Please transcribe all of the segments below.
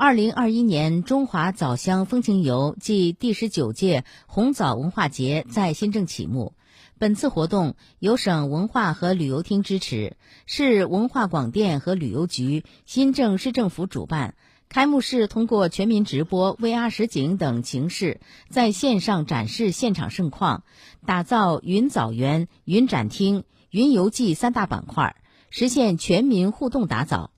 二零二一年中华枣乡风情游暨第十九届红枣文化节在新郑启幕。本次活动由省文化和旅游厅支持，市文化广电和旅游局、新郑市政府主办。开幕式通过全民直播、VR 实景等形式，在线上展示现场盛况，打造云枣园、云展厅、云游记三大板块，实现全民互动打枣。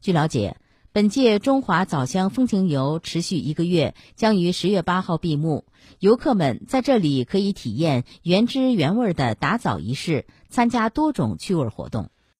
据了解。本届中华枣乡风情游持续一个月，将于十月八号闭幕。游客们在这里可以体验原汁原味的打枣仪式，参加多种趣味活动。